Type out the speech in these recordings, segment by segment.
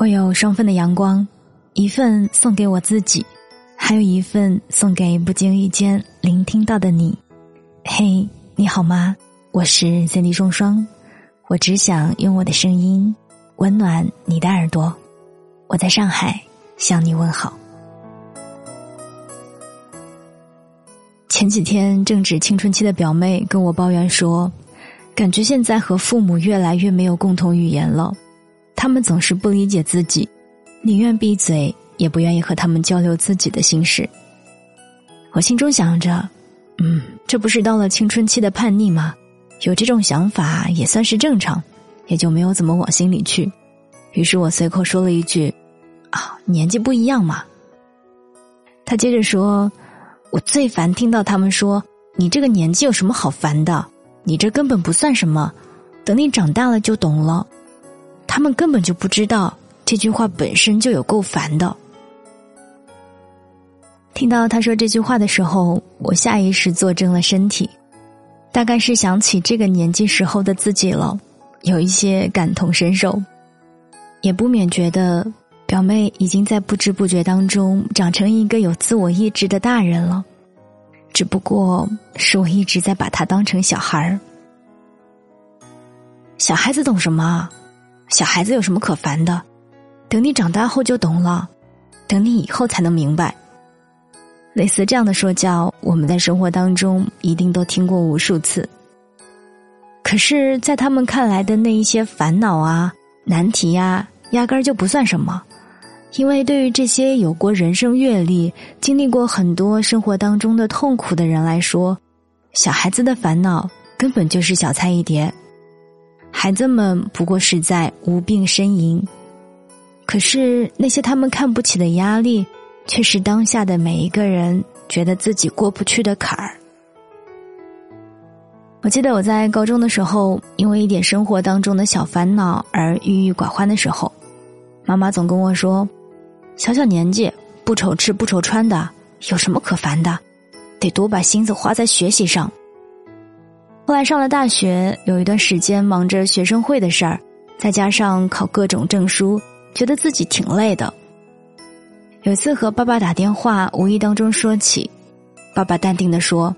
我有双份的阳光，一份送给我自己，还有一份送给不经意间聆听到的你。嘿，你好吗？我是三 D 双双，我只想用我的声音温暖你的耳朵。我在上海向你问好。前几天正值青春期的表妹跟我抱怨说，感觉现在和父母越来越没有共同语言了。他们总是不理解自己，宁愿闭嘴，也不愿意和他们交流自己的心事。我心中想着，嗯，这不是到了青春期的叛逆吗？有这种想法也算是正常，也就没有怎么往心里去。于是我随口说了一句：“啊，年纪不一样嘛。”他接着说：“我最烦听到他们说你这个年纪有什么好烦的？你这根本不算什么，等你长大了就懂了。”他们根本就不知道这句话本身就有够烦的。听到他说这句话的时候，我下意识坐正了身体，大概是想起这个年纪时候的自己了，有一些感同身受，也不免觉得表妹已经在不知不觉当中长成一个有自我意志的大人了，只不过是我一直在把她当成小孩儿，小孩子懂什么？小孩子有什么可烦的？等你长大后就懂了，等你以后才能明白。类似这样的说教，我们在生活当中一定都听过无数次。可是，在他们看来的那一些烦恼啊、难题呀，压根儿就不算什么，因为对于这些有过人生阅历、经历过很多生活当中的痛苦的人来说，小孩子的烦恼根本就是小菜一碟。孩子们不过是在无病呻吟，可是那些他们看不起的压力，却是当下的每一个人觉得自己过不去的坎儿。我记得我在高中的时候，因为一点生活当中的小烦恼而郁郁寡欢的时候，妈妈总跟我说：“小小年纪不愁吃不愁穿的，有什么可烦的？得多把心思花在学习上。”后来上了大学，有一段时间忙着学生会的事儿，再加上考各种证书，觉得自己挺累的。有次和爸爸打电话，无意当中说起，爸爸淡定的说：“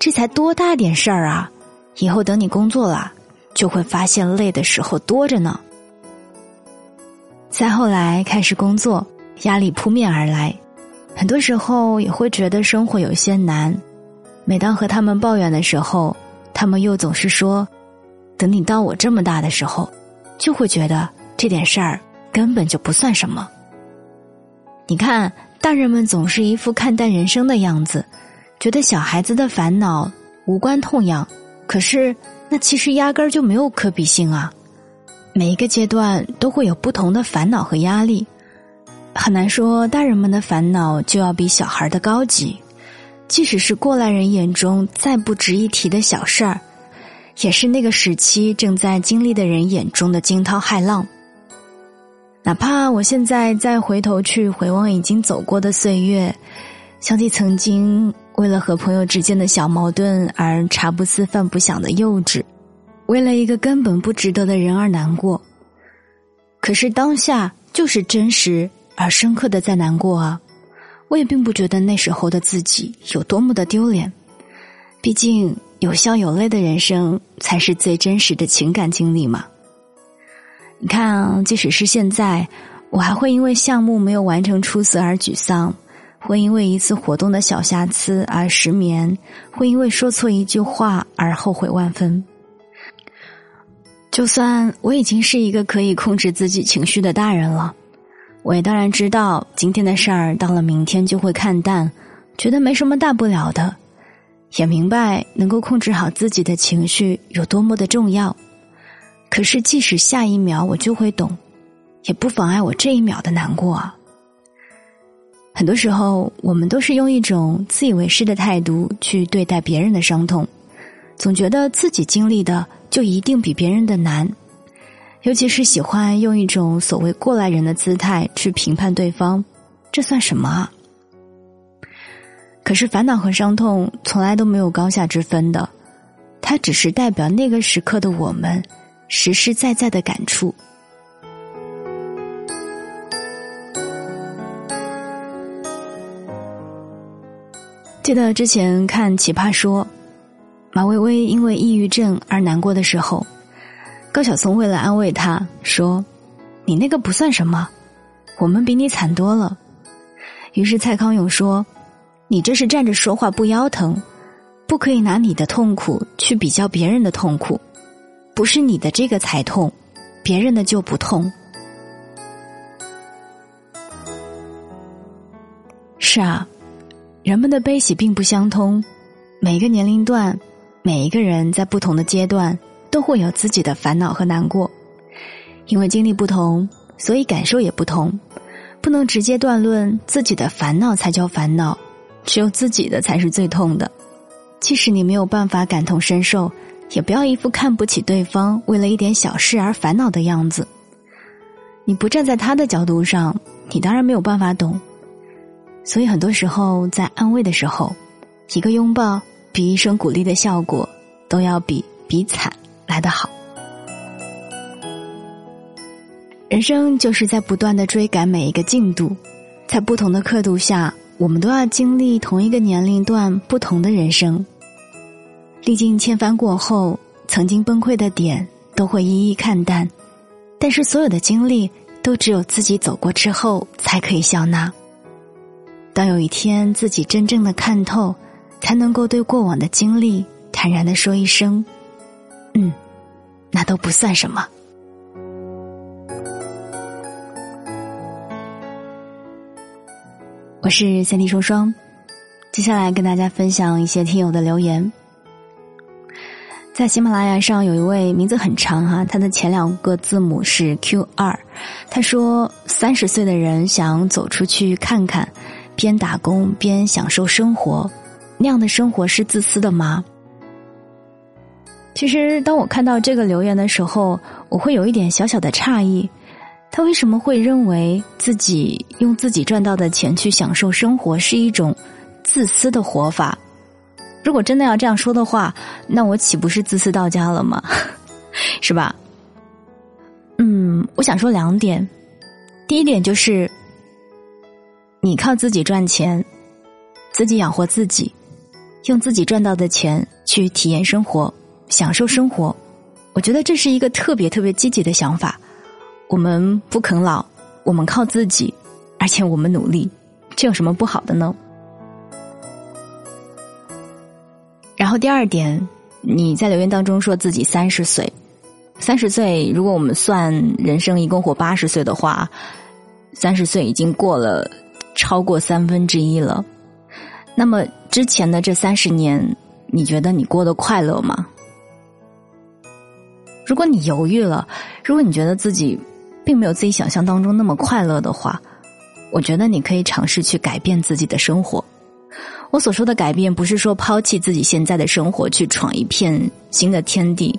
这才多大点事儿啊，以后等你工作了，就会发现累的时候多着呢。”再后来开始工作，压力扑面而来，很多时候也会觉得生活有些难。每当和他们抱怨的时候，他们又总是说：“等你到我这么大的时候，就会觉得这点事儿根本就不算什么。”你看，大人们总是一副看淡人生的样子，觉得小孩子的烦恼无关痛痒。可是，那其实压根儿就没有可比性啊！每一个阶段都会有不同的烦恼和压力，很难说大人们的烦恼就要比小孩的高级。即使是过来人眼中再不值一提的小事儿，也是那个时期正在经历的人眼中的惊涛骇浪。哪怕我现在再回头去回望已经走过的岁月，想起曾经为了和朋友之间的小矛盾而茶不思饭不想的幼稚，为了一个根本不值得的人而难过，可是当下就是真实而深刻的在难过啊。我也并不觉得那时候的自己有多么的丢脸，毕竟有笑有泪的人生才是最真实的情感经历嘛。你看，即使是现在，我还会因为项目没有完成出色而沮丧，会因为一次活动的小瑕疵而失眠，会因为说错一句话而后悔万分。就算我已经是一个可以控制自己情绪的大人了。我也当然知道，今天的事儿到了明天就会看淡，觉得没什么大不了的，也明白能够控制好自己的情绪有多么的重要。可是，即使下一秒我就会懂，也不妨碍我这一秒的难过啊。很多时候，我们都是用一种自以为是的态度去对待别人的伤痛，总觉得自己经历的就一定比别人的难。尤其是喜欢用一种所谓过来人的姿态去评判对方这算什么啊？可是烦恼和伤痛从来都没有高下之分的它只是代表那个时刻的我们实实在在的感触。记得之前看奇葩说马薇薇因为抑郁症而难过的时候高晓松为了安慰他说：“你那个不算什么，我们比你惨多了。”于是蔡康永说：“你这是站着说话不腰疼，不可以拿你的痛苦去比较别人的痛苦，不是你的这个才痛，别人的就不痛。”是啊，人们的悲喜并不相通，每个年龄段，每一个人在不同的阶段都会有自己的烦恼和难过，因为经历不同，所以感受也不同。不能直接断论自己的烦恼才叫烦恼，只有自己的才是最痛的。即使你没有办法感同身受，也不要一副看不起对方，为了一点小事而烦恼的样子。你不站在他的角度上，你当然没有办法懂。所以很多时候，在安慰的时候，一个拥抱比一声鼓励的效果都要比比惨来得好。人生就是在不断的追赶每一个进度，在不同的刻度下，我们都要经历同一个年龄段不同的人生。历经千帆过后，曾经崩溃的点都会一一看淡，但是所有的经历都只有自己走过之后才可以笑纳。当有一天自己真正的看透，才能够对过往的经历坦然的说一声：“嗯，那都不算什么。”我是三弟双双，接下来跟大家分享一些听友的留言。在喜马拉雅上有一位名字很长哈，他的前两个字母是 Q 二。他说：“三十岁的人想走出去看看，边打工边享受生活，那样的生活是自私的吗？”其实，当我看到这个留言的时候，我会有一点小小的诧异。他为什么会认为自己用自己赚到的钱去享受生活是一种自私的活法？如果真的要这样说的话，那我岂不是自私到家了吗？是吧？嗯，我想说两点。第一点就是，你靠自己赚钱，自己养活自己，用自己赚到的钱去体验生活、享受生活，我觉得这是一个特别特别积极的想法。我们不啃老，我们靠自己，而且我们努力，这有什么不好的呢？然后第二点，你在留言当中说自己三十岁，三十岁，如果我们算人生一共活八十岁的话，三十岁已经过了超过三分之一了。那么之前的这三十年，你觉得你过得快乐吗？如果你犹豫了，如果你觉得自己。并没有自己想象当中那么快乐的话，我觉得你可以尝试去改变自己的生活。我所说的改变，不是说抛弃自己现在的生活去闯一片新的天地，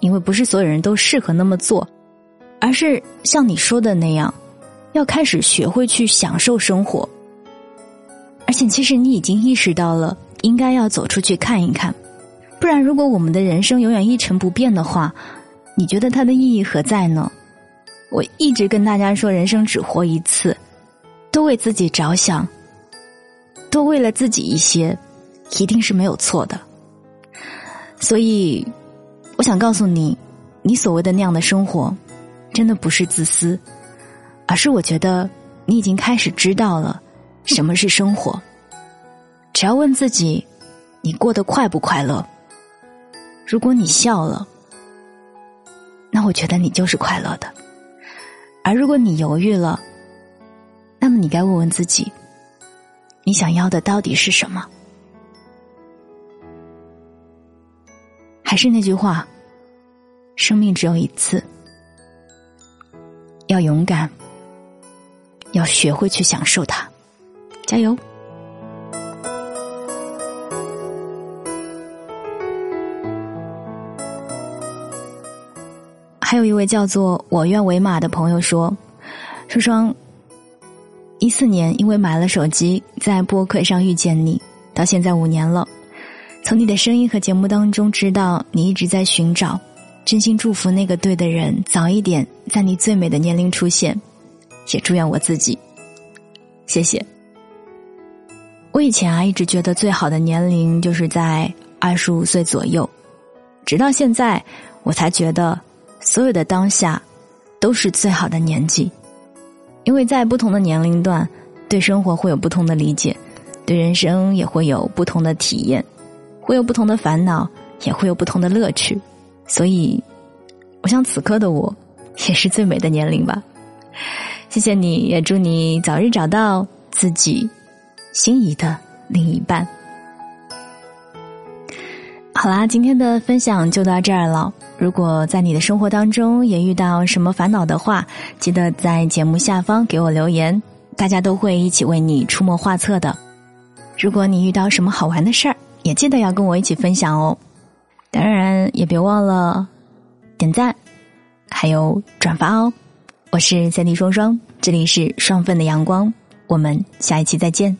因为不是所有人都适合那么做，而是像你说的那样，要开始学会去享受生活。而且，其实你已经意识到了，应该要走出去看一看，不然，如果我们的人生永远一成不变的话，你觉得它的意义何在呢？我一直跟大家说，人生只活一次，多为自己着想，多为了自己一些，一定是没有错的。所以，我想告诉你，你所谓的那样的生活，真的不是自私，而是我觉得你已经开始知道了什么是生活。只要问自己，你过得快不快乐？如果你笑了，那我觉得你就是快乐的。而如果你犹豫了，那么你该问问自己，你想要的到底是什么？还是那句话，生命只有一次，要勇敢，要学会去享受它，加油！有一位叫做我愿为马的朋友说：“双双，一四年因为买了手机，在播客上遇见你，到现在五年了。从你的声音和节目当中知道你一直在寻找，真心祝福那个对的人早一点在你最美的年龄出现，也祝愿我自己。谢谢。我以前啊一直觉得最好的年龄就是在二十五岁左右，直到现在我才觉得所有的当下都是最好的年纪，因为在不同的年龄段，对生活会有不同的理解，对人生也会有不同的体验，会有不同的烦恼，也会有不同的乐趣，所以，我想此刻的我也是最美的年龄吧。谢谢你，也祝你早日找到自己心仪的另一半。好啦，今天的分享就到这儿了。如果在你的生活当中也遇到什么烦恼的话，记得在节目下方给我留言，大家都会一起为你出谋划策的。如果你遇到什么好玩的事儿，也记得要跟我一起分享哦。当然，也别忘了点赞，还有转发哦。我是三弟双双，这里是双份的阳光，我们下一期再见。